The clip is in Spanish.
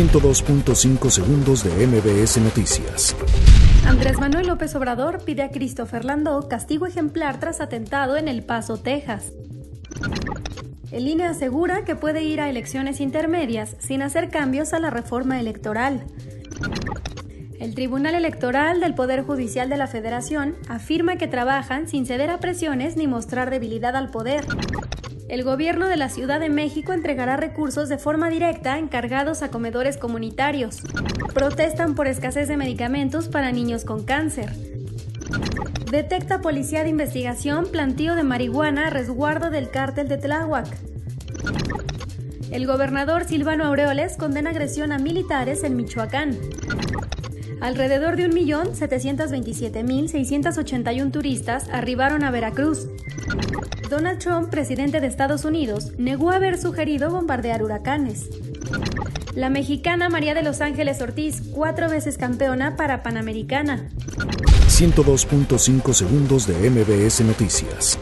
102.5 segundos de MBS Noticias. Andrés Manuel López Obrador pide a Christopher Landau castigo ejemplar tras atentado en El Paso, Texas. El INE asegura que puede ir a elecciones intermedias sin hacer cambios a la reforma electoral. El Tribunal Electoral del Poder Judicial de la Federación afirma que trabajan sin ceder a presiones ni mostrar debilidad al poder el gobierno de la Ciudad de México entregará recursos de forma directa encargados a comedores comunitarios. Protestan por escasez de medicamentos para niños con cáncer. Detecta Policía de Investigación plantío de marihuana a resguardo del cártel de Tláhuac. El gobernador Silvano Aureoles condena agresión a militares en Michoacán. Alrededor de 1.727.681 turistas arribaron a Veracruz. Donald Trump, presidente de Estados Unidos, negó haber sugerido bombardear huracanes. La mexicana María de Los Ángeles Ortiz, cuatro veces campeona para Panamericana. 102.5 segundos de MBS Noticias.